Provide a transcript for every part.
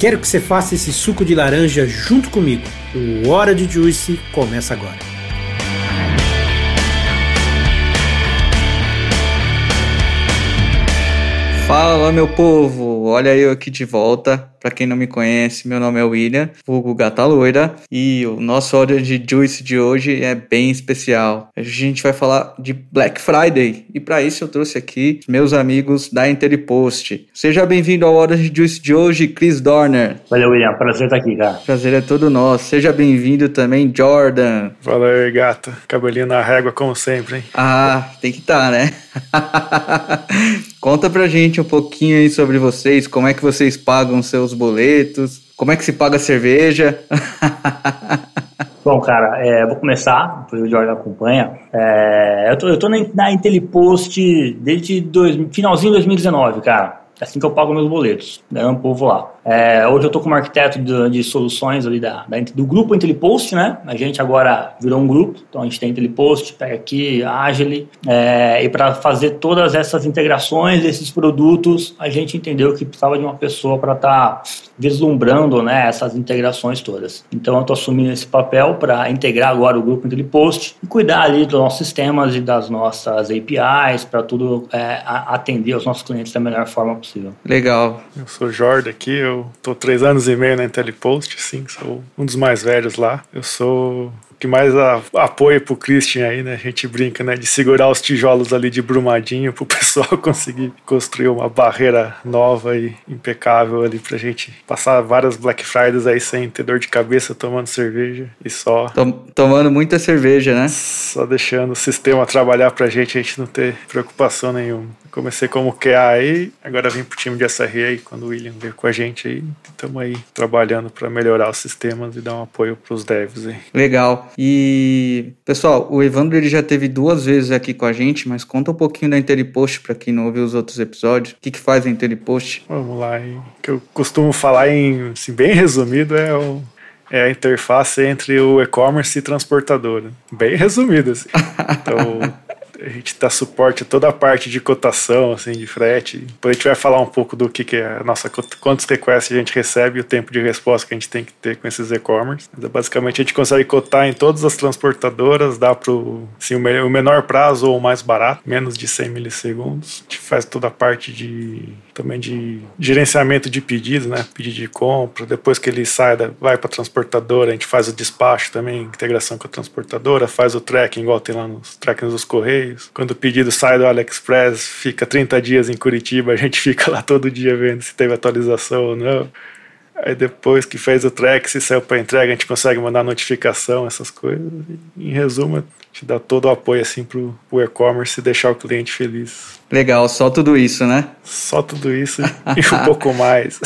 Quero que você faça esse suco de laranja junto comigo. O Hora de Juice começa agora. Fala, meu povo! Olha eu aqui de volta para quem não me conhece, meu nome é William, vulgo Gata Loira, e o nosso Order de Juice de hoje é bem especial. A gente vai falar de Black Friday, e para isso eu trouxe aqui meus amigos da Interpost. Seja bem-vindo ao Order de Juice de hoje, Chris Dorner. Valeu, William, prazer estar aqui, cara. Prazer é todo nosso. Seja bem-vindo também, Jordan. Valeu, gata. Cabelinho na régua, como sempre, hein? Ah, tem que estar, tá, né? Conta pra gente um pouquinho aí sobre vocês, como é que vocês pagam seus os boletos? Como é que se paga a cerveja? Bom, cara, é, vou começar, o Jorge acompanha. É, eu, tô, eu tô na, na Intelipost desde dois, finalzinho de 2019, cara. É assim que eu pago meus boletos, ganhando um povo lá. É, hoje eu estou como arquiteto de, de soluções ali da, da, do grupo IntelliPost, né? A gente agora virou um grupo, então a gente tem IntelliPost, pega aqui, Agile, é, e para fazer todas essas integrações desses produtos, a gente entendeu que precisava de uma pessoa para estar tá vislumbrando né, essas integrações todas. Então eu estou assumindo esse papel para integrar agora o grupo IntelliPost e cuidar ali dos nossos sistemas e das nossas APIs para tudo é, atender os nossos clientes da melhor forma possível. Legal. Eu sou o Jordan aqui, eu eu tô três anos e meio na IntelliPost, sim, sou um dos mais velhos lá. Eu sou que mais a, apoio pro Christian aí, né? A gente brinca, né? De segurar os tijolos ali de Brumadinho pro pessoal conseguir construir uma barreira nova e impecável ali pra gente passar várias Black Fridays aí sem ter dor de cabeça, tomando cerveja e só. Tom, tomando muita cerveja, né? Só deixando o sistema trabalhar pra gente, a gente não ter preocupação nenhuma. Comecei como QA aí, agora vim pro time de SRE quando o William veio com a gente aí. Estamos aí trabalhando para melhorar os sistemas e dar um apoio pros devs aí. Legal. E, pessoal, o Evandro ele já teve duas vezes aqui com a gente, mas conta um pouquinho da Interpost para quem não ouviu os outros episódios. O que, que faz a Interpost? Vamos lá. O que eu costumo falar em, assim, bem resumido, é o é a interface entre o e-commerce e transportadora. Bem resumido, assim. Então, a gente dá suporte a toda a parte de cotação, assim, de frete. Depois a gente vai falar um pouco do que, que é a nossa, quantos requests a gente recebe e o tempo de resposta que a gente tem que ter com esses e-commerce. Basicamente a gente consegue cotar em todas as transportadoras, dá para assim, o menor prazo ou o mais barato, menos de 100 milissegundos. A gente faz toda a parte de também de gerenciamento de pedidos, né? Pedido de compra, depois que ele sai, vai para a transportadora, a gente faz o despacho também, integração com a transportadora, faz o tracking, igual tem lá nos trackings dos correios. Quando o pedido sai do AliExpress, fica 30 dias em Curitiba, a gente fica lá todo dia vendo se teve atualização ou não. Aí depois que fez o track, se saiu para entrega, a gente consegue mandar notificação, essas coisas. Em resumo, te dá todo o apoio assim pro, pro e-commerce e deixar o cliente feliz. Legal, só tudo isso, né? Só tudo isso e um pouco mais.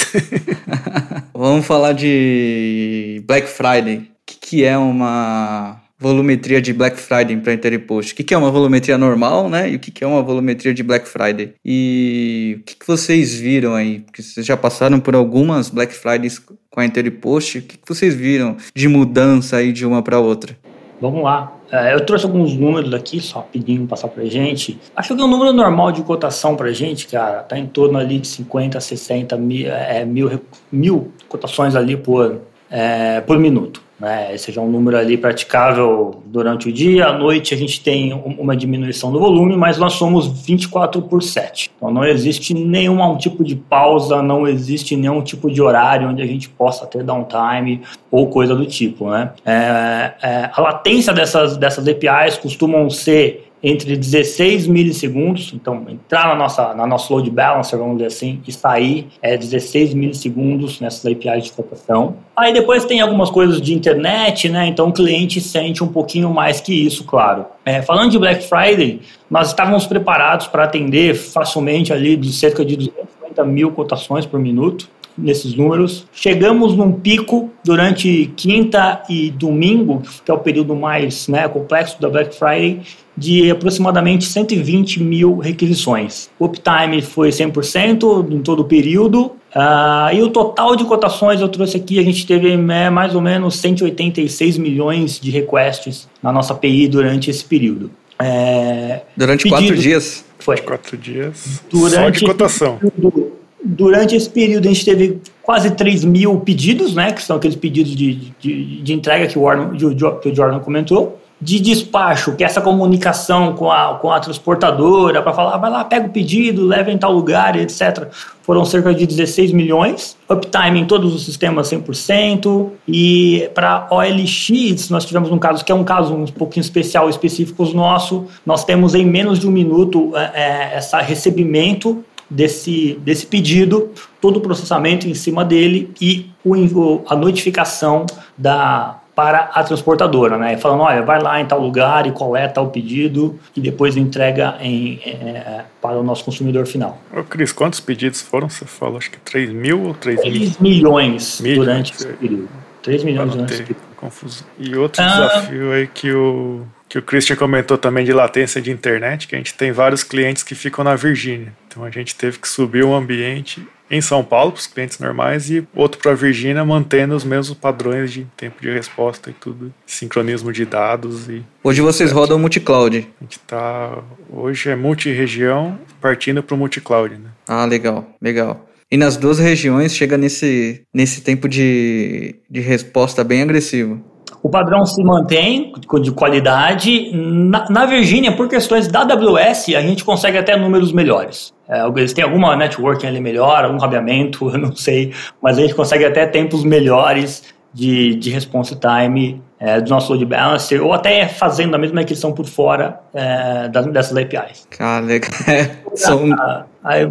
Vamos falar de Black Friday. O que, que é uma volumetria de Black Friday para Interpost? O que, que é uma volumetria normal, né? E o que, que é uma volumetria de Black Friday? E o que, que vocês viram aí? Porque vocês já passaram por algumas Black Fridays com a Interpost. O que, que vocês viram de mudança aí de uma para outra? Vamos lá. É, eu trouxe alguns números aqui, só pedindo passar pra gente. Acho que o número normal de cotação pra gente, cara, tá em torno ali de 50, 60 mil, é, mil, mil cotações ali por, é, por minuto. Né? É um número ali praticável durante o dia. À noite a gente tem uma diminuição do volume, mas nós somos 24 por 7. Então não existe nenhum tipo de pausa, não existe nenhum tipo de horário onde a gente possa ter downtime ou coisa do tipo. Né? É, é, a latência dessas, dessas APIs costumam ser entre 16 milissegundos, então entrar na nossa na nosso load balancer, vamos dizer assim, e sair é 16 milissegundos nessas APIs de cotação. Aí depois tem algumas coisas de internet, né? Então o cliente sente um pouquinho mais que isso, claro. É, falando de Black Friday, nós estávamos preparados para atender facilmente ali de cerca de 250 mil cotações por minuto. Nesses números. Chegamos num pico durante quinta e domingo, que é o período mais né, complexo da Black Friday, de aproximadamente 120 mil requisições. O uptime foi 100% em todo o período. Uh, e o total de cotações eu trouxe aqui, a gente teve é, mais ou menos 186 milhões de requests na nossa API durante esse período. É, durante pedido, quatro dias? Foi. Quatro dias. Durante só de cotação. Período, durante esse período a gente teve quase 3 mil pedidos, né? Que são aqueles pedidos de, de, de entrega que o, Warren, que o Jordan comentou de despacho, que é essa comunicação com a, com a transportadora para falar, vai lá, pega o pedido, leva em tal lugar, etc. Foram cerca de 16 milhões. Uptime em todos os sistemas 100%. E para OLX, nós tivemos um caso que é um caso um pouquinho especial, específico nosso. Nós temos em menos de um minuto é, é esse recebimento desse, desse pedido, todo o processamento em cima dele e o, a notificação da para a transportadora, né? Falando, olha, vai lá em tal lugar e coleta o pedido e depois entrega em, é, para o nosso consumidor final. Ô Cris, quantos pedidos foram? Você falou, acho que 3 mil ou 3 mil? 3 milhões, milhões durante esse período. 3 milhões durante esse período. Confusão. E outro ah, desafio aí que o, que o Christian comentou também de latência de internet, que a gente tem vários clientes que ficam na Virgínia. Então a gente teve que subir um ambiente em São Paulo para os clientes normais e outro para a Virgínia mantendo os mesmos padrões de tempo de resposta e tudo, sincronismo de dados e Hoje vocês certo. rodam multi-cloud. A gente tá hoje é multi-região partindo para o multi-cloud, né? Ah, legal, legal. E nas duas regiões chega nesse, nesse tempo de, de resposta bem agressivo. O padrão se mantém de qualidade. Na, na Virgínia, por questões da AWS, a gente consegue até números melhores. É, eles têm alguma networking ali melhor, algum rabeamento, eu não sei, mas a gente consegue até tempos melhores de, de response time é, do nosso load balancer, ou até fazendo a mesma aquisição por fora é, das, dessas APIs. Cara, legal. É,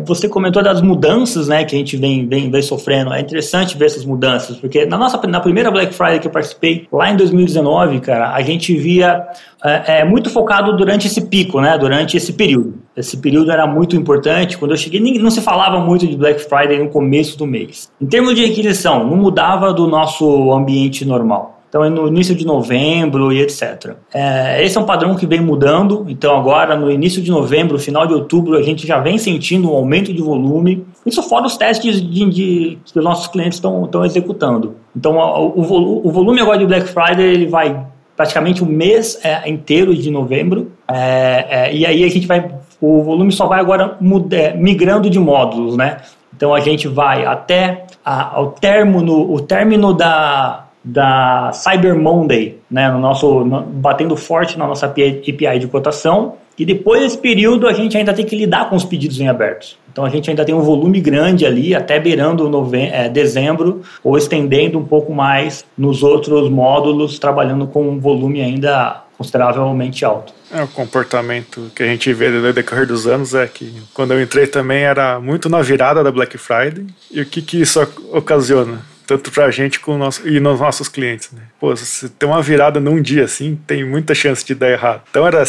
Você comentou das mudanças né, que a gente vem, vem, vem sofrendo. É interessante ver essas mudanças, porque na nossa na primeira Black Friday que eu participei, lá em 2019, cara, a gente via é, é, muito focado durante esse pico, né, durante esse período. Esse período era muito importante. Quando eu cheguei, não se falava muito de Black Friday no começo do mês. Em termos de requisição, não mudava do nosso ambiente normal. Então, é no início de novembro e etc. É, esse é um padrão que vem mudando. Então, agora, no início de novembro, final de outubro, a gente já vem sentindo um aumento de volume. Isso fora os testes de, de que os nossos clientes estão executando. Então, o, o, o, volume agora de Black Friday ele vai praticamente o mês é, inteiro de novembro. É, é e aí a gente vai, o volume só vai agora muda, é, migrando de módulos, né? Então a gente vai até a, ao término, o término da da Cyber Monday, né, no nosso, no, batendo forte na nossa API de cotação. E depois desse período a gente ainda tem que lidar com os pedidos em abertos. Então a gente ainda tem um volume grande ali, até beirando é, dezembro, ou estendendo um pouco mais nos outros módulos, trabalhando com um volume ainda consideravelmente alto. É, o comportamento que a gente vê no decorrer dos anos é que quando eu entrei também era muito na virada da Black Friday. E o que, que isso ocasiona? Tanto para a gente com nosso, e nos nossos clientes. Né? Pô, se tem uma virada num dia assim, tem muita chance de dar errado. Então era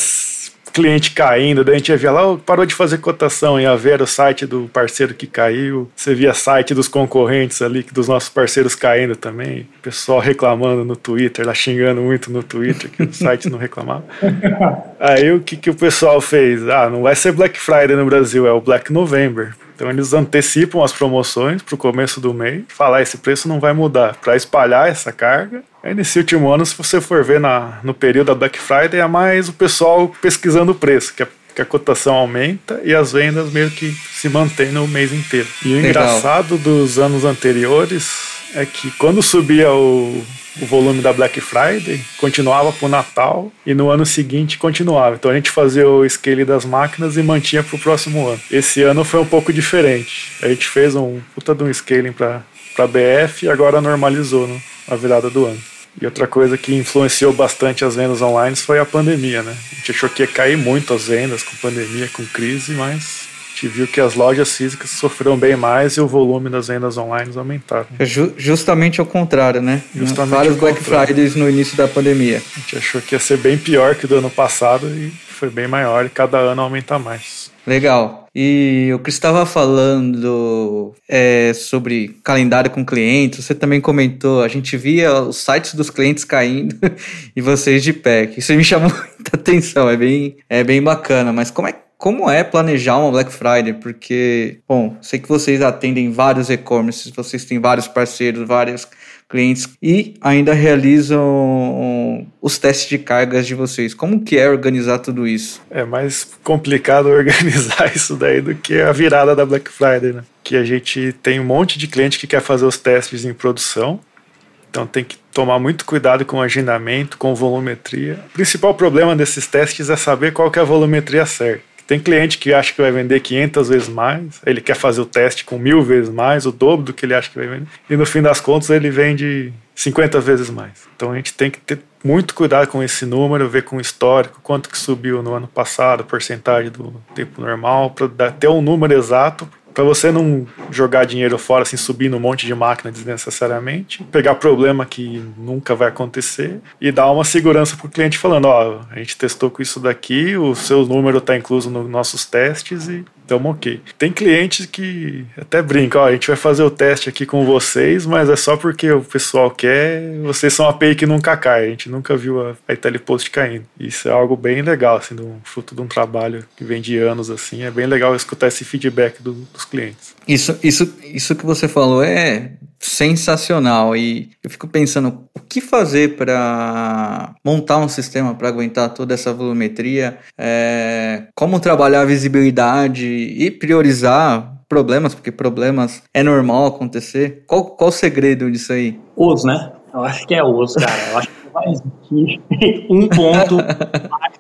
cliente caindo, daí a gente ia ver lá, oh, parou de fazer cotação, ia ver o site do parceiro que caiu, você via site dos concorrentes ali, dos nossos parceiros caindo também, pessoal reclamando no Twitter, lá xingando muito no Twitter, que o site não reclamava. Aí o que, que o pessoal fez? Ah, não vai ser Black Friday no Brasil, é o Black November. Então eles antecipam as promoções para o começo do mês, falar esse preço não vai mudar, para espalhar essa carga. Aí nesse último ano, se você for ver na, no período da Black Friday, é mais o pessoal pesquisando o preço, que a, que a cotação aumenta e as vendas meio que se mantêm no mês inteiro. E o Legal. engraçado dos anos anteriores é que quando subia o, o volume da Black Friday, continuava para o Natal e no ano seguinte continuava. Então a gente fazia o scale das máquinas e mantinha para o próximo ano. Esse ano foi um pouco diferente. A gente fez um puta de um scaling para BF e agora normalizou no, na virada do ano. E outra coisa que influenciou bastante as vendas online foi a pandemia, né? A gente achou que ia cair muito as vendas com pandemia, com crise, mas gente viu que as lojas físicas sofreram bem mais e o volume das vendas online aumentaram. É ju justamente ao contrário, né? Justamente Vários Black Fridays no início da pandemia. A gente achou que ia ser bem pior que do ano passado e foi bem maior e cada ano aumenta mais. Legal. E o Cris estava falando é, sobre calendário com clientes, você também comentou, a gente via os sites dos clientes caindo e vocês de pé. Isso me chamou muita atenção, é bem, é bem bacana, mas como é como é planejar uma Black Friday? Porque, bom, sei que vocês atendem vários e-commerces, vocês têm vários parceiros, vários clientes e ainda realizam os testes de cargas de vocês. Como que é organizar tudo isso? É mais complicado organizar isso daí do que a virada da Black Friday, né? Que a gente tem um monte de cliente que quer fazer os testes em produção, então tem que tomar muito cuidado com o agendamento, com volumetria. O principal problema desses testes é saber qual é a volumetria certa. Tem cliente que acha que vai vender 500 vezes mais, ele quer fazer o teste com mil vezes mais, o dobro do que ele acha que vai vender, e no fim das contas ele vende 50 vezes mais. Então a gente tem que ter muito cuidado com esse número, ver com o histórico, quanto que subiu no ano passado, porcentagem do tempo normal, para ter um número exato, para você não jogar dinheiro fora, assim, subir um monte de máquina desnecessariamente, pegar problema que nunca vai acontecer e dar uma segurança para o cliente falando, ó, a gente testou com isso daqui, o seu número está incluso nos nossos testes e Tamo ok. Tem clientes que até brincam, ó, a gente vai fazer o teste aqui com vocês, mas é só porque o pessoal quer, vocês são a API que nunca cai, a gente nunca viu a, a caindo. Isso é algo bem legal, assim, do, fruto de um trabalho que vem de anos, assim, é bem legal escutar esse feedback do, dos clientes. Isso, isso, isso que você falou é sensacional e eu fico pensando o que fazer para montar um sistema para aguentar toda essa volumetria, é, como trabalhar a visibilidade e priorizar problemas, porque problemas é normal acontecer. Qual, qual o segredo disso aí? Os, né? Eu acho que é os, cara. Eu acho que vai existir um ponto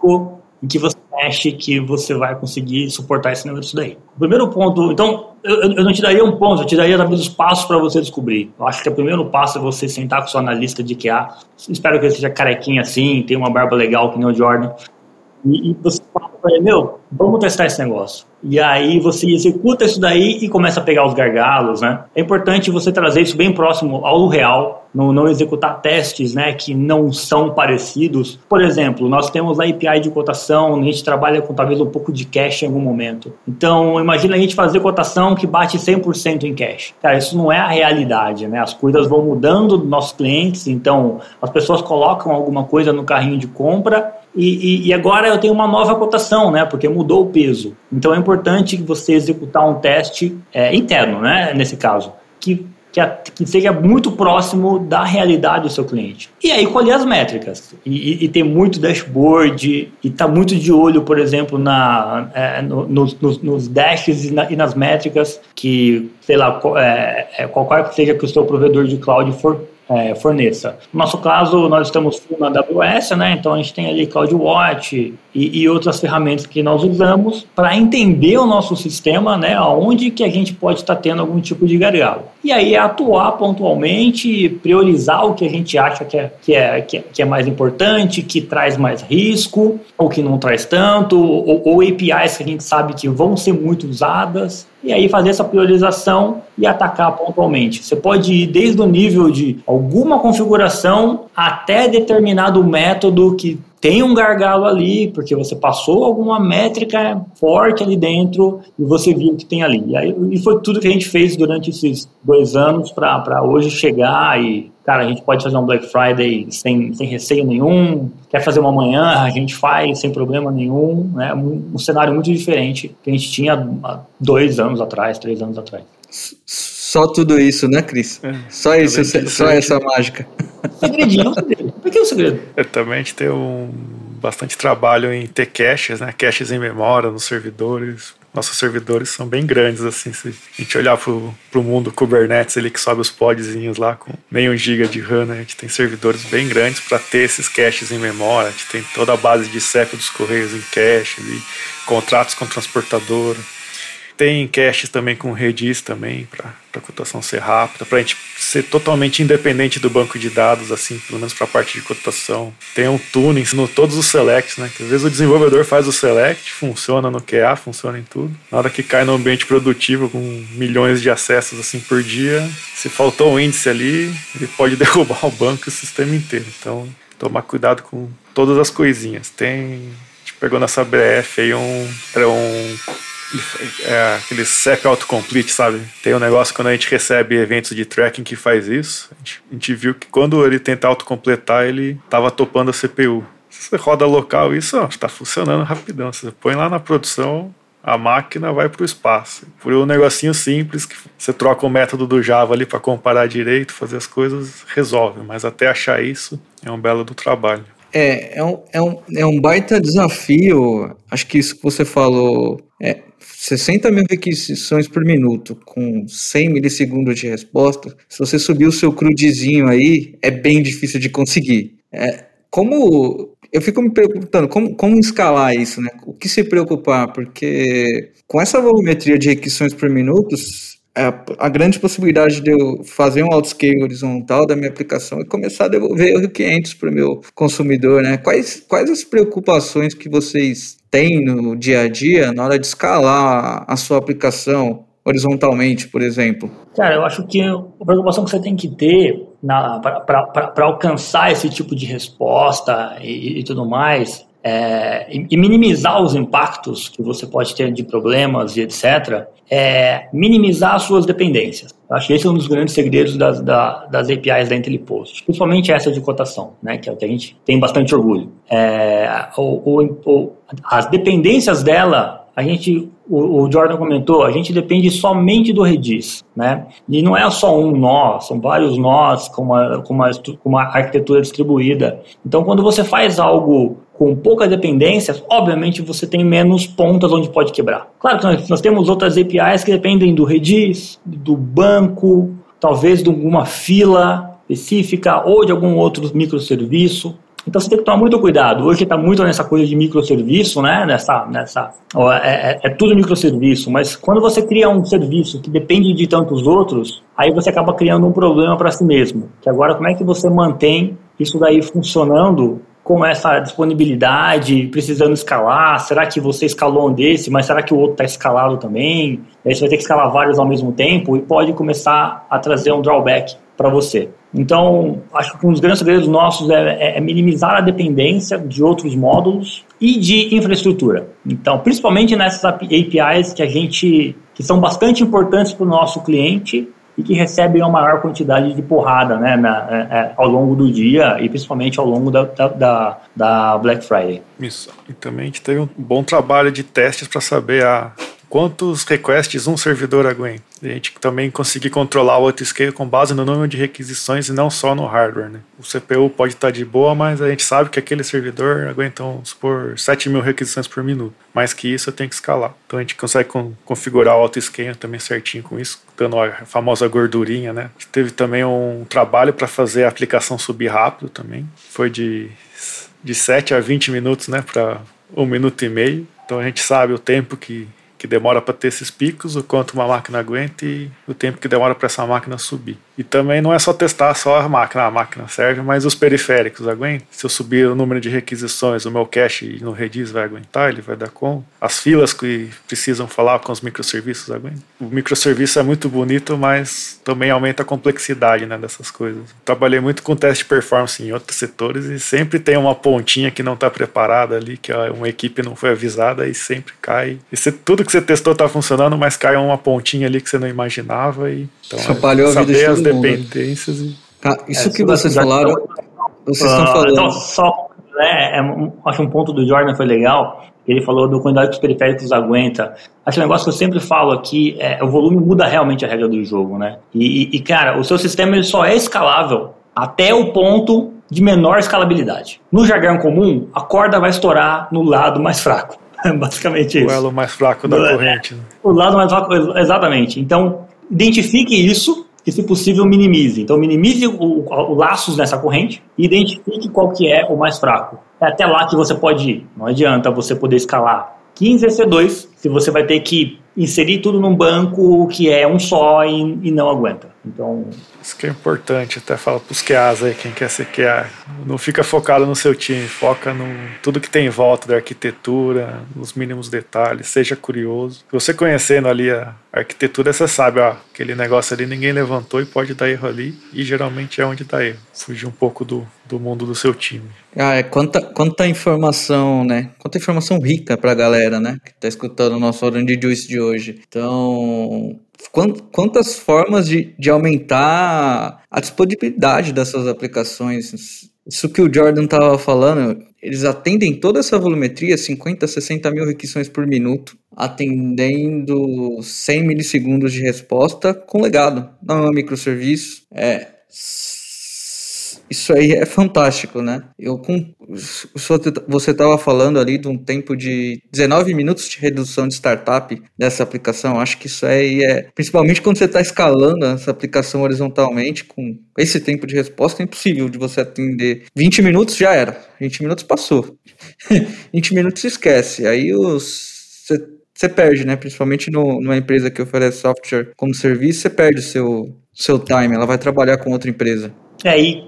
em que você acha que você vai conseguir suportar esse negócio daí. O primeiro ponto, então, eu, eu não te daria um ponto, eu te daria talvez os passos para você descobrir. Eu acho que o primeiro passo é você sentar com o seu analista de QA. Espero que ele seja carequinha assim, tenha uma barba legal que nem o Jordan. E, e você ele, meu, vamos testar esse negócio. E aí você executa isso daí e começa a pegar os gargalos, né? É importante você trazer isso bem próximo ao real, não, não executar testes, né, que não são parecidos. Por exemplo, nós temos a API de cotação, a gente trabalha com talvez um pouco de cache em algum momento. Então, imagina a gente fazer cotação que bate 100% em cache. Cara, isso não é a realidade, né? As coisas vão mudando dos nossos clientes, então as pessoas colocam alguma coisa no carrinho de compra e, e, e, agora eu tenho uma nova cotação, né? Porque mudou o peso. Então é importante você executar um teste é, interno, né? Nesse caso, que, que, a, que, seja muito próximo da realidade do seu cliente. E aí colher as métricas. E, e ter muito dashboard, e estar tá muito de olho, por exemplo, na, é, no, nos, nos dashes na, e, nas métricas que, sei lá, é, é, qualquer que seja que o seu provedor de cloud for é, forneça. No nosso caso, nós estamos na AWS, né? então a gente tem ali CloudWatch e, e outras ferramentas que nós usamos para entender o nosso sistema, né? onde que a gente pode estar tendo algum tipo de gargalo. E aí é atuar pontualmente, priorizar o que a gente acha que é, que é, que é, que é mais importante, que traz mais risco, ou que não traz tanto, ou, ou APIs que a gente sabe que vão ser muito usadas, e aí fazer essa priorização e atacar pontualmente. Você pode ir desde o nível de alguma configuração até determinado método que tem um gargalo ali, porque você passou alguma métrica forte ali dentro e você viu que tem ali. E, aí, e foi tudo que a gente fez durante esses dois anos para hoje chegar e, cara, a gente pode fazer um Black Friday sem, sem receio nenhum, quer fazer uma manhã, a gente faz sem problema nenhum, né? Um, um cenário muito diferente que a gente tinha dois anos atrás, três anos atrás. Só tudo isso, né, Cris? É, só isso, só essa mágica. Segredinho, segredo. Por que o segredo? É, também a gente tem um bastante trabalho em ter caches, né? Caches em memória nos servidores. Nossos servidores são bem grandes, assim. Se a gente olhar pro, pro mundo Kubernetes, ele que sobe os podzinhos lá com meio giga de RAM, né? A gente tem servidores bem grandes para ter esses caches em memória. A gente tem toda a base de CEP dos correios em cache, e contratos com transportadora. Tem caches também com Redis também, para a cotação ser rápida, para a gente ser totalmente independente do banco de dados, assim, pelo menos para a parte de cotação. Tem um tuning no todos os selects, né? Que às vezes o desenvolvedor faz o select, funciona no QA, funciona em tudo. Na hora que cai no ambiente produtivo com milhões de acessos assim por dia, se faltou um índice ali, ele pode derrubar o banco e o sistema inteiro. Então, tomar cuidado com todas as coisinhas. Tem pegou nessa BF aí um. Era um é, aquele CEP autocomplete, sabe? Tem um negócio quando a gente recebe eventos de tracking que faz isso. A gente, a gente viu que quando ele tenta autocompletar, ele tava topando a CPU. Você roda local, isso está funcionando rapidão. Você põe lá na produção, a máquina vai para o espaço. Por um negocinho simples, que você troca o método do Java ali para comparar direito, fazer as coisas, resolve. Mas até achar isso é um belo do trabalho. É, é um, é um, é um baita desafio. Acho que isso que você falou é 60 mil requisições por minuto, com 100 milissegundos de resposta. Se você subir o seu crudezinho aí, é bem difícil de conseguir. É, como eu fico me perguntando como, como escalar isso, né? O que se preocupar? Porque com essa volumetria de requisições por minuto, a, é, a, grande possibilidade de eu fazer um autoscale horizontal da minha aplicação e começar a devolver 500 para o meu consumidor, né? Quais, quais as preocupações que vocês têm no dia a dia na hora de escalar a sua aplicação horizontalmente, por exemplo? Cara, eu acho que a preocupação que você tem que ter para alcançar esse tipo de resposta e, e tudo mais é, e, minimizar os impactos que você pode ter de problemas e etc., é minimizar as suas dependências. Eu acho que esse é um dos grandes segredos das, da, das APIs da IntelliPost, principalmente essa de cotação, né, que é o que a gente tem bastante orgulho. É, as dependências dela a gente, o, o, Jordan comentou, a gente depende somente do Redis, né? E não é só um nó, são vários nós com uma, com uma, com uma arquitetura distribuída. Então, quando você faz algo com poucas dependências, obviamente você tem menos pontas onde pode quebrar. Claro que nós, nós temos outras APIs que dependem do Redis, do banco, talvez de alguma fila específica ou de algum outro microserviço. Então você tem que tomar muito cuidado. Hoje está muito nessa coisa de microserviço, né? Nessa, nessa, é, é, é, tudo microserviço, mas quando você cria um serviço que depende de tantos outros, aí você acaba criando um problema para si mesmo. Que agora como é que você mantém isso daí funcionando com essa disponibilidade, precisando escalar? Será que você escalou um desse, mas será que o outro está escalado também? Aí você vai ter que escalar vários ao mesmo tempo e pode começar a trazer um drawback para você. Então, acho que um dos grandes segredos nossos é, é, é, minimizar a dependência de outros módulos e de infraestrutura. Então, principalmente nessas APIs que a gente que são bastante importantes para o nosso cliente e que recebem uma maior quantidade de porrada né, na, é, é, ao longo do dia e principalmente ao longo da, da, da Black Friday. Isso. E também a gente teve um bom trabalho de testes para saber a quantos requests um servidor aguenta. A gente também conseguir controlar o autoscale com base no número de requisições e não só no hardware. Né? O CPU pode estar de boa, mas a gente sabe que aquele servidor aguenta, vamos supor, 7 mil requisições por minuto. Mais que isso, eu tenho que escalar. Então a gente consegue configurar o autoscale também certinho com isso, dando a famosa gordurinha. Né? Teve também um trabalho para fazer a aplicação subir rápido também. Foi de, de 7 a 20 minutos né, para um minuto e meio. Então a gente sabe o tempo que que demora para ter esses picos, o quanto uma máquina aguenta e o tempo que demora para essa máquina subir. E também não é só testar só a máquina, a máquina serve, mas os periféricos aguentam. Se eu subir o número de requisições, o meu cache no Redis vai aguentar, ele vai dar conta. As filas que precisam falar com os microserviços aguentam. O microserviço é muito bonito, mas também aumenta a complexidade né, dessas coisas. Trabalhei muito com teste de performance em outros setores e sempre tem uma pontinha que não está preparada ali, que uma equipe não foi avisada e sempre cai. E se, tudo que você testou está funcionando, mas cai uma pontinha ali que você não imaginava e então, Atrapalhou a vida de todo dependências. E... Ah, isso é, que vocês falaram, vocês estão falando. Então, só, né, é, acho um ponto do Jordan foi legal. Ele falou do quantidade que os periféricos aguenta. Acho um negócio que eu sempre falo aqui, é, o volume muda realmente a regra do jogo, né? E, e, cara, o seu sistema ele só é escalável até o ponto de menor escalabilidade. No jargão comum, a corda vai estourar no lado mais fraco. Basicamente isso. O elo mais fraco da corrente. Né? O lado mais fraco, exatamente. Então, identifique isso e, se possível, minimize. Então, minimize o, o, o, laços nessa corrente e identifique qual que é o mais fraco. É até lá que você pode ir. Não adianta você poder escalar 15 EC2 se você vai ter que inserir tudo num banco que é um só e, e não aguenta. Então. Isso que é importante, até fala para os QAs aí, quem quer ser QA. Não fica focado no seu time, foca no tudo que tem em volta da arquitetura, nos mínimos detalhes, seja curioso. Você conhecendo ali a arquitetura, você sabe, ó, aquele negócio ali ninguém levantou e pode dar erro ali, e geralmente é onde dá erro. Fugir um pouco do, do mundo do seu time. Ah, é quanta, quanta informação, né? Quanta informação rica pra galera, né? Que tá escutando o nosso Orange Juice de hoje. Então, quantas formas de, de aumentar a disponibilidade dessas aplicações. Isso que o Jordan estava falando, eles atendem toda essa volumetria, 50, 60 mil requisições por minuto, atendendo 100 milissegundos de resposta com legado, não é um microserviço. É, isso aí é fantástico, né? Eu com você estava falando ali de um tempo de 19 minutos de redução de startup dessa aplicação. Acho que isso aí é, principalmente quando você está escalando essa aplicação horizontalmente com esse tempo de resposta, é impossível de você atender. 20 minutos já era, 20 minutos passou, 20 minutos esquece. Aí os você perde, né? Principalmente no, numa empresa que oferece software como serviço, você perde o seu, seu time, ela vai trabalhar com outra empresa. É, e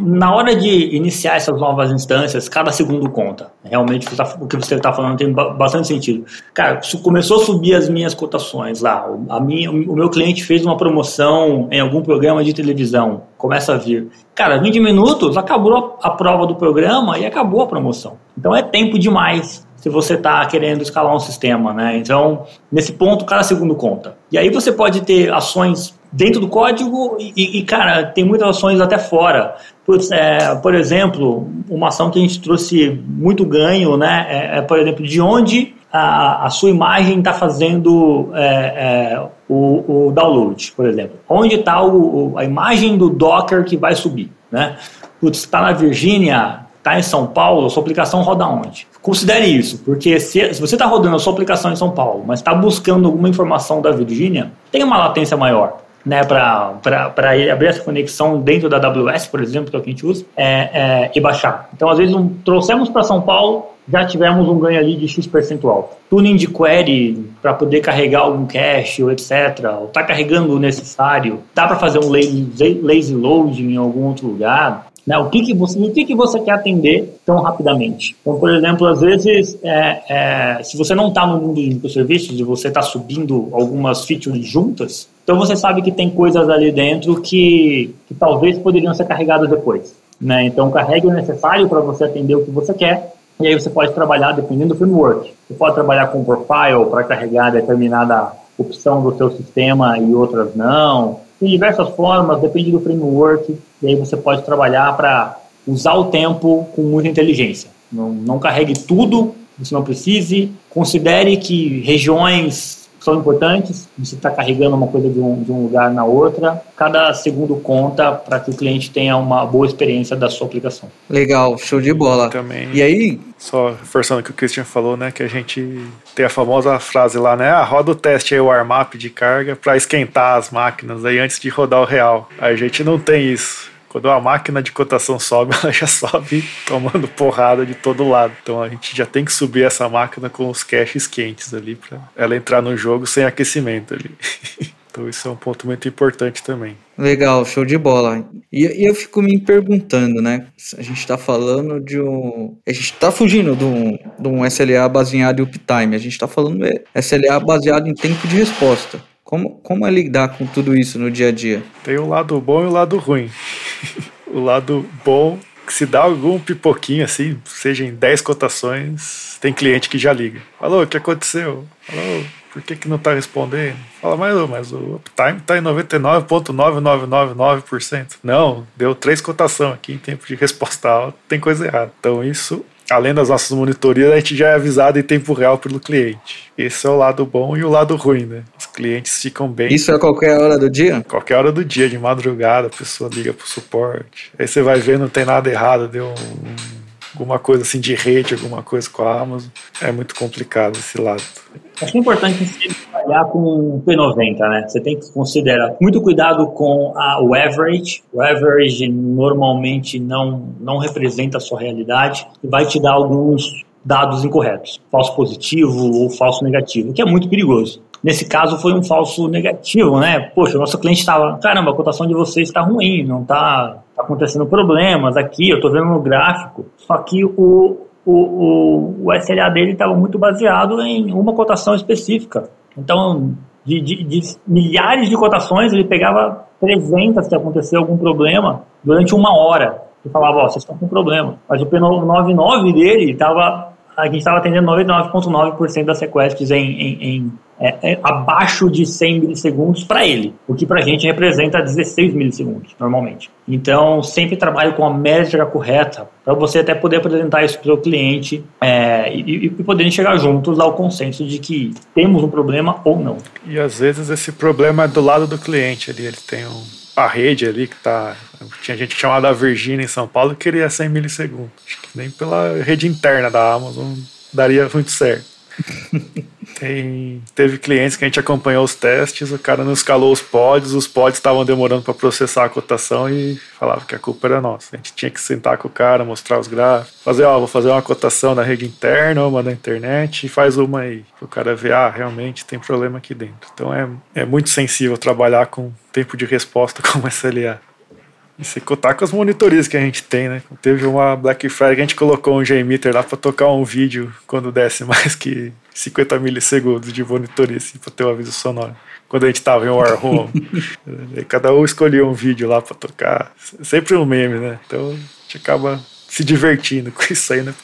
na hora de iniciar essas novas instâncias, cada segundo conta. Realmente, o que você está falando tem bastante sentido. Cara, começou a subir as minhas cotações lá. A minha, o meu cliente fez uma promoção em algum programa de televisão. Começa a vir. Cara, 20 minutos, acabou a prova do programa e acabou a promoção. Então é tempo demais se você está querendo escalar um sistema, né? Então, nesse ponto, cada segundo conta. E aí você pode ter ações dentro do código e, e, cara, tem muitas ações até fora. Por, é, por exemplo, uma ação que a gente trouxe muito ganho, né, é, é por exemplo, de onde a, a sua imagem está fazendo é, é, o, o, download, por exemplo. Onde está a imagem do Docker que vai subir, né? Putz, está na Virgínia, está em São Paulo, sua aplicação roda onde? Considere isso, porque se, se você está rodando a sua aplicação em São Paulo, mas está buscando alguma informação da Virgínia, tem uma latência maior né, para abrir essa conexão dentro da AWS, por exemplo, que é o que a gente usa, é, é, e baixar. Então, às vezes, um, trouxemos para São Paulo, já tivemos um ganho ali de X percentual. Tuning de query para poder carregar algum cache ou etc. Ou tá carregando o necessário. Dá para fazer um lazy, lazy loading em algum outro lugar. Né? O, que, que, você, o que, que você quer atender tão rapidamente? Então, por exemplo, às vezes, é, é, se você não está no mundo de microserviços e você está subindo algumas features juntas, então você sabe que tem coisas ali dentro que, que talvez poderiam ser carregadas depois. Né? Então, carregue o necessário para você atender o que você quer e aí você pode trabalhar dependendo do framework. Você pode trabalhar com profile para carregar determinada opção do seu sistema e outras não. Tem diversas formas, depende do framework, e aí você pode trabalhar para usar o tempo com muita inteligência. Não, não carregue tudo, você não precise. Considere que regiões são importantes, você está carregando uma coisa de um, de um lugar na outra. Cada segundo conta para que o cliente tenha uma boa experiência da sua aplicação. Legal, show de bola. Também, e aí? Só reforçando o que o Christian falou, né? Que a gente tem a famosa frase lá, né? Ah, roda o teste aí, o warm-up de carga para esquentar as máquinas aí antes de rodar o real. A gente não tem isso quando a máquina de cotação sobe, ela já sobe tomando porrada de todo lado. Então a gente já tem que subir essa máquina com os caches quentes ali para ela entrar no jogo sem aquecimento ali. Então isso é um ponto muito importante também. Legal, show de bola. E, e eu fico me perguntando, né? A gente está falando de um. A gente está fugindo de um, de um SLA baseado em uptime. A gente está falando de SLA baseado em tempo de resposta. Como, como é lidar com tudo isso no dia a dia? Tem o lado bom e o lado ruim. o lado bom, que se dá algum pipoquinho assim, seja em 10 cotações, tem cliente que já liga. Falou, o que aconteceu? Falou, por que, que não está respondendo? Fala, mas, mas o uptime está em 99,9999%. Não, deu três cotações aqui em tempo de resposta tem coisa errada. Então isso além das nossas monitorias, a gente já é avisado em tempo real pelo cliente. Esse é o lado bom e o lado ruim, né? Clientes ficam bem. Isso é qualquer hora do dia? Qualquer hora do dia, de madrugada, a pessoa liga pro suporte. Aí você vai ver, não tem nada errado, deu um, alguma coisa assim de rede, alguma coisa com a Amazon. É muito complicado esse lado. Acho importante sempre trabalhar com P90, né? Você tem que considerar muito cuidado com a, o average. O average normalmente não, não representa a sua realidade e vai te dar alguns dados incorretos, falso positivo ou falso negativo, que é muito perigoso. Nesse caso foi um falso negativo, né? Poxa, o nosso cliente estava, caramba, a cotação de vocês está ruim, não está tá acontecendo problemas aqui, eu estou vendo no gráfico. Só que o, o, o, o SLA dele estava muito baseado em uma cotação específica. Então, de, de, de, milhares de cotações, ele pegava 300 se acontecer algum problema durante uma hora. E falava, ó, oh, vocês estão com problema. Mas o P99 dele estava a gente estava atendendo 99,9% das requests em, em, em é, é, abaixo de 100 milissegundos para ele, o que para a gente representa 16 milissegundos, normalmente. Então, sempre trabalho com a métrica correta para você até poder apresentar isso para o cliente é, e, e poderem chegar juntos ao consenso de que temos um problema ou não. E às vezes esse problema é do lado do cliente ali, ele tem um, a rede ali que tá. Tinha gente chamada Virginia em São Paulo que queria 100 milissegundos. Acho que nem pela rede interna da Amazon daria muito certo. Tem, teve clientes que a gente acompanhou os testes, o cara não escalou os pods, os pods estavam demorando para processar a cotação e falava que a culpa era nossa. A gente tinha que sentar com o cara, mostrar os gráficos, fazer, ó, vou fazer uma cotação na rede interna, uma na internet e faz uma aí. O cara ver, ah, realmente tem problema aqui dentro. Então é, é muito sensível trabalhar com tempo de resposta como SLA. E se contar com as monitorias que a gente tem, né? Teve uma Black Friday que a gente colocou um G-Meter lá para tocar um vídeo quando desse mais que 50 milissegundos de monitoria, assim, para ter um aviso sonoro. Quando a gente tava em War Home. cada um escolhia um vídeo lá para tocar. Sempre um meme, né? Então a gente acaba se divertindo com isso aí, né?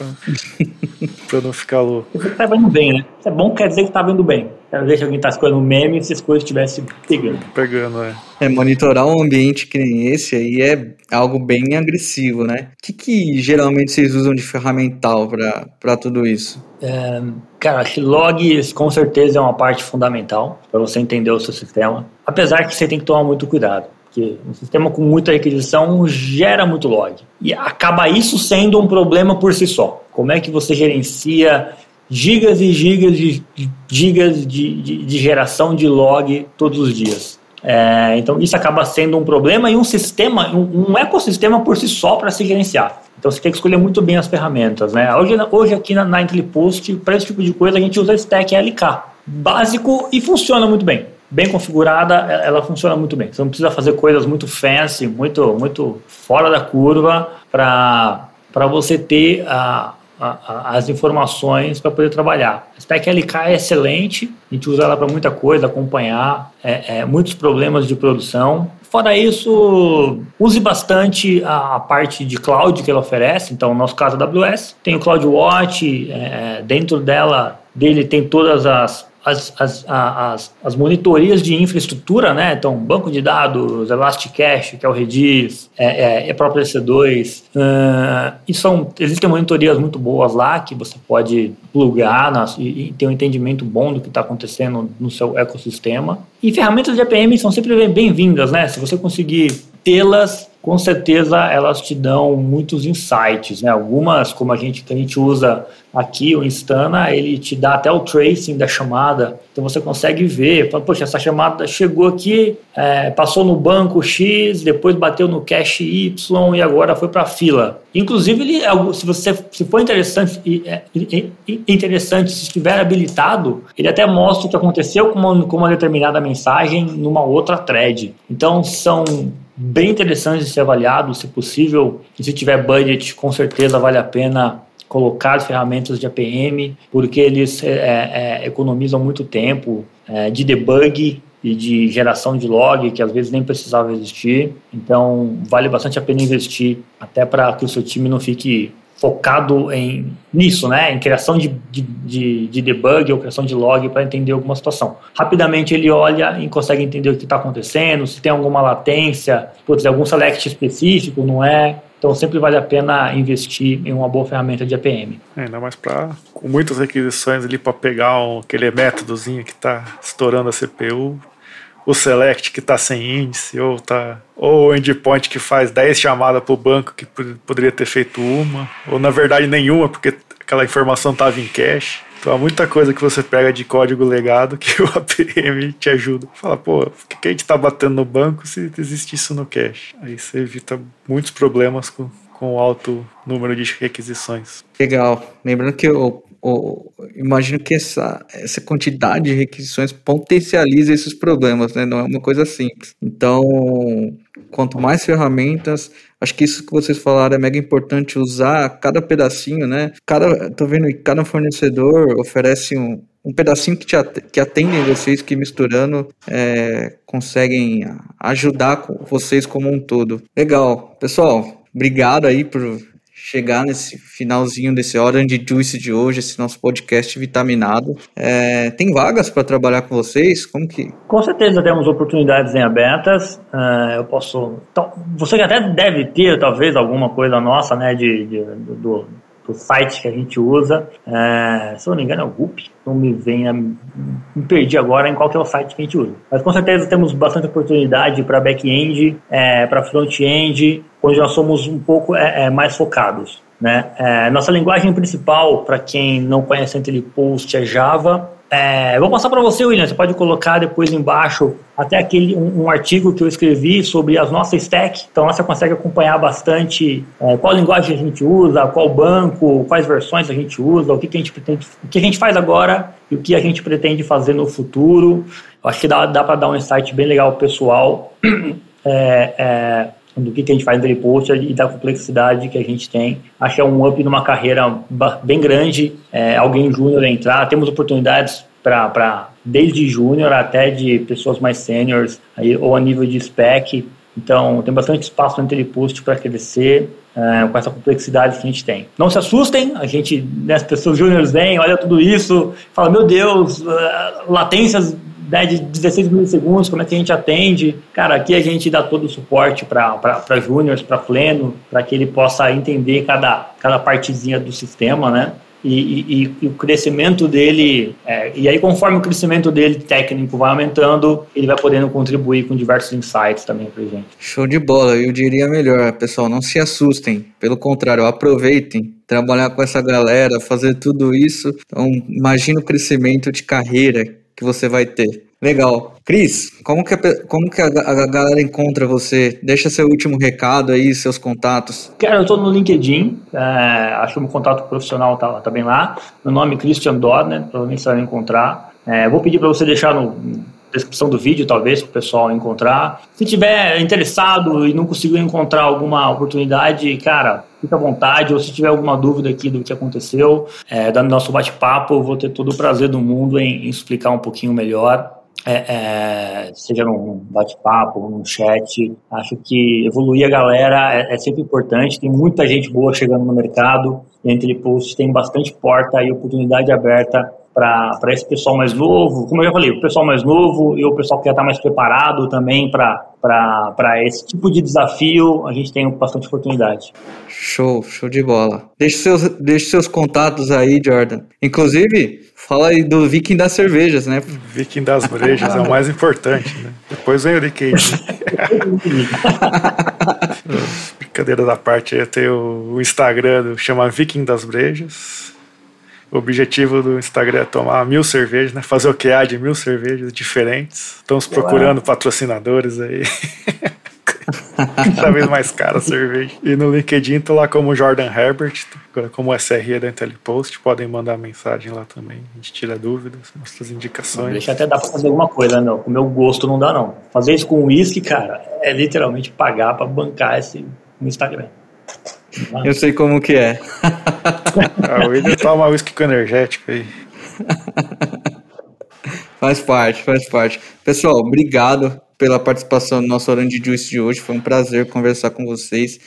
Pra não ficar louco. Tá vendo bem, né? É bom, quer dizer que tá vendo bem. Quer dizer que alguém tá escolhendo meme e se as coisas estivessem pegando. Pegando, é. É, monitorar um ambiente que nem esse aí é algo bem agressivo, né? O que, que geralmente vocês usam de ferramental para tudo isso? É, cara, logs com certeza é uma parte fundamental para você entender o seu sistema. Apesar que você tem que tomar muito cuidado porque um sistema com muita requisição gera muito log. E acaba isso sendo um problema por si só. Como é que você gerencia gigas e gigas de gigas de, de, de geração de log todos os dias? É, então isso acaba sendo um problema e um sistema, um, um ecossistema por si só para se gerenciar. Então você tem que escolher muito bem as ferramentas. Né? Hoje, hoje aqui na, na IntelliPost, para esse tipo de coisa, a gente usa Stack LK. Básico e funciona muito bem bem configurada, ela funciona muito bem. Você não precisa fazer coisas muito fancy, muito, muito fora da curva para você ter a, a, as informações para poder trabalhar. A Spec LK é excelente, a gente usa ela para muita coisa, acompanhar é, é, muitos problemas de produção. Fora isso, use bastante a, a, parte de cloud que ela oferece. Então, no nosso caso, a AWS tem o CloudWatch, é, dentro dela dele tem todas as as, as, as, as, monitorias de infraestrutura, né? Então, banco de dados, Elasticache, que é o Redis, é, é, é próprio EC2. Uh, e são, existem monitorias muito boas lá que você pode plugar nas, e, e ter um entendimento bom do que está acontecendo no seu ecossistema. E ferramentas de APM são sempre bem-vindas, né? Se você conseguir tê-las com certeza elas te dão muitos insights, né? Algumas, como a gente que a gente usa aqui, o Instana, ele te dá até o tracing da chamada, então você consegue ver, fala, poxa, essa chamada chegou aqui, é, passou no banco X, depois bateu no cache Y e agora foi para a fila. Inclusive, ele, se você se for interessante, é, interessante, se estiver habilitado, ele até mostra o que aconteceu com uma, com uma determinada mensagem numa outra thread. Então são bem interessantes de ser avaliado, se possível, e se tiver budget, com certeza vale a pena colocar ferramentas de APM, porque eles é, é, economizam muito tempo é, de debug e de geração de log, que às vezes nem precisava existir. Então, vale bastante a pena investir, até para que o seu time não fique focado em nisso, né, em criação de, de, de, de debug ou criação de log para entender alguma situação. Rapidamente ele olha e consegue entender o que está acontecendo, se tem alguma latência, putz, algum select específico, não é? Então sempre vale a pena investir em uma boa ferramenta de APM. É, ainda mais para com muitas requisições ali para pegar um, aquele métodozinho que está estourando a CPU, o select que está sem índice, ou tá ou o endpoint que faz 10 chamadas para o banco que poderia ter feito uma, ou na verdade nenhuma, porque aquela informação estava em cache. Então há muita coisa que você pega de código legado que o APM te ajuda. Fala, pô, por que a gente está batendo no banco se existe isso no cache? Aí você evita muitos problemas com, com alto número de requisições. Legal. Lembrando que eu, eu, imagino que essa, essa quantidade de requisições potencializa esses problemas, né? Não é uma coisa simples. Então, quanto mais ferramentas, acho que isso que vocês falaram é mega importante usar cada pedacinho, né? Cada, tô vendo que cada fornecedor oferece um, um pedacinho que, te que atendem vocês, que misturando é, conseguem ajudar vocês como um todo. Legal. Pessoal, obrigado aí por chegar nesse finalzinho desse Orange Juice de hoje, esse nosso podcast vitaminado. É, tem vagas para trabalhar com vocês? Como que? Com certeza temos oportunidades em abertas. Uh, eu posso. Então, você até deve ter talvez alguma coisa nossa, né, de, de do, do site que a gente usa. É, se eu não me engano, é o RUP. Não me venha. Me perdi agora em qual que é o site que a gente usa. Mas com certeza temos bastante oportunidade para back-end, é, para front-end, onde nós somos um pouco é, é mais focados. Né? É, nossa linguagem principal, para quem não conhece a IntelliPost, é Java. É, vou passar para você, William. Você pode colocar depois embaixo até aquele um, um, artigo que eu escrevi sobre as nossas stacks. Então você consegue acompanhar bastante é, qual linguagem a gente usa, qual banco, quais versões a gente usa, o que, que a gente pretende, o que a gente faz agora e o que a gente pretende fazer no futuro. Eu acho que dá, dá para dar um insight bem legal pessoal. É, é, do que, que a gente faz no Telepost e da complexidade que a gente tem. Acho que é um up numa carreira bem grande, é, alguém júnior entrar, temos oportunidades para desde júnior até de pessoas mais seniors, aí, ou a nível de spec, então tem bastante espaço no Telepost para crescer, é, com essa complexidade que a gente tem. Não se assustem, a gente, né, as pessoas júniores vêm, olha tudo isso, fala, meu Deus, uh, latências né, de 16 milissegundos, como é que a gente atende. Cara, aqui a gente dá todo o suporte para júniores, para pleno, para que ele possa entender cada, cada partezinha do sistema, né? E, e, e, o crescimento dele, é, e aí conforme o crescimento dele técnico vai aumentando, ele vai podendo contribuir com diversos insights também para gente. Show de bola, eu diria melhor, pessoal, não se assustem, pelo contrário, aproveitem, trabalhar com essa galera, fazer tudo isso, então imagina o crescimento de carreira que você vai ter. Legal. Cris, como que, a, como que a, a, galera encontra você? Deixa seu último recado aí, seus contatos. Cara, eu estou no LinkedIn, é, acho que o meu contato profissional tá, tá bem lá. Meu nome é Christian Dorner, provavelmente você vai me encontrar. É, vou pedir para você deixar no descrição do vídeo, talvez, para o pessoal encontrar. Se tiver interessado e não conseguiu encontrar alguma oportunidade, cara, fica à vontade. Ou se tiver alguma dúvida aqui do que aconteceu, é, dando nosso bate-papo, vou ter todo o prazer do mundo em, em explicar um pouquinho melhor. É, é, seja num bate-papo, num chat. Acho que evoluir a galera é, é, sempre importante. Tem muita gente boa chegando no mercado. E a Intellipost tem bastante porta e oportunidade aberta para esse pessoal mais novo, como eu já falei, o pessoal mais novo e o pessoal que já está mais preparado também para esse tipo de desafio, a gente tem bastante oportunidade. Show, show de bola. Deixe seus, deixe seus contatos aí, Jordan. Inclusive, fala aí do Viking das cervejas, né? Viking das brejas é o mais importante, né? Depois vem o LinkedIn. Brincadeira da parte, eu tenho o Instagram, chama Viking das Brejas. O objetivo do Instagram é tomar mil cervejas, né? Fazer o QA de mil cervejas diferentes. Estamos procurando patrocinadores aí. Cada vez mais cara a cerveja. E no LinkedIn tô lá como Jordan Herbert, como SRE da IntelliPost. Podem mandar mensagem lá também. A gente tira dúvidas, nossas indicações. Deixa até dá pra fazer alguma coisa, não. Com o meu gosto não dá, não. Fazer isso com uísque, cara, é literalmente pagar para bancar esse Instagram. Eu sei como que é. ah, o William toma whisky com energético aí. Faz parte, faz parte. Pessoal, obrigado pela participação no nosso Orange Juice de hoje. Foi um prazer conversar com vocês.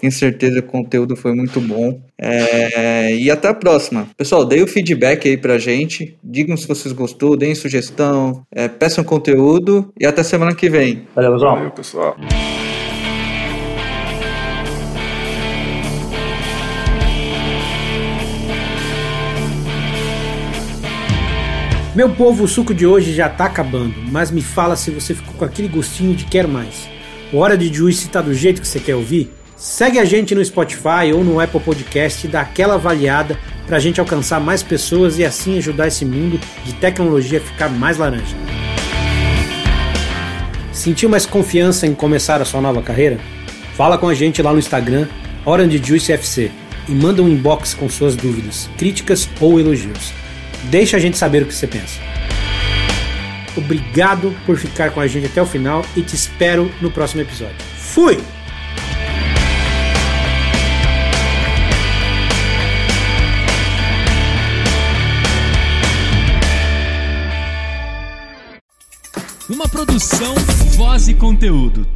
Tenho certeza que o conteúdo foi muito bom. É... E até a próxima. Pessoal, deem o feedback aí pra gente. Digam se vocês gostou, deem sugestão, é, peçam conteúdo e até semana que vem. Valeu, pessoal. Valeu, pessoal. Meu povo, o suco de hoje já tá acabando, mas me fala se você ficou com aquele gostinho de quer mais. O Hora de Juice tá do jeito que você quer ouvir? Segue a gente no Spotify ou no Apple Podcast e dá aquela avaliada pra gente alcançar mais pessoas e assim ajudar esse mundo de tecnologia a ficar mais laranja. Sentiu mais confiança em começar a sua nova carreira? Fala com a gente lá no Instagram, Orange Juice FC e manda um inbox com suas dúvidas, críticas ou elogios. Deixa a gente saber o que você pensa. Obrigado por ficar com a gente até o final e te espero no próximo episódio. Fui! Uma produção, voz e conteúdo.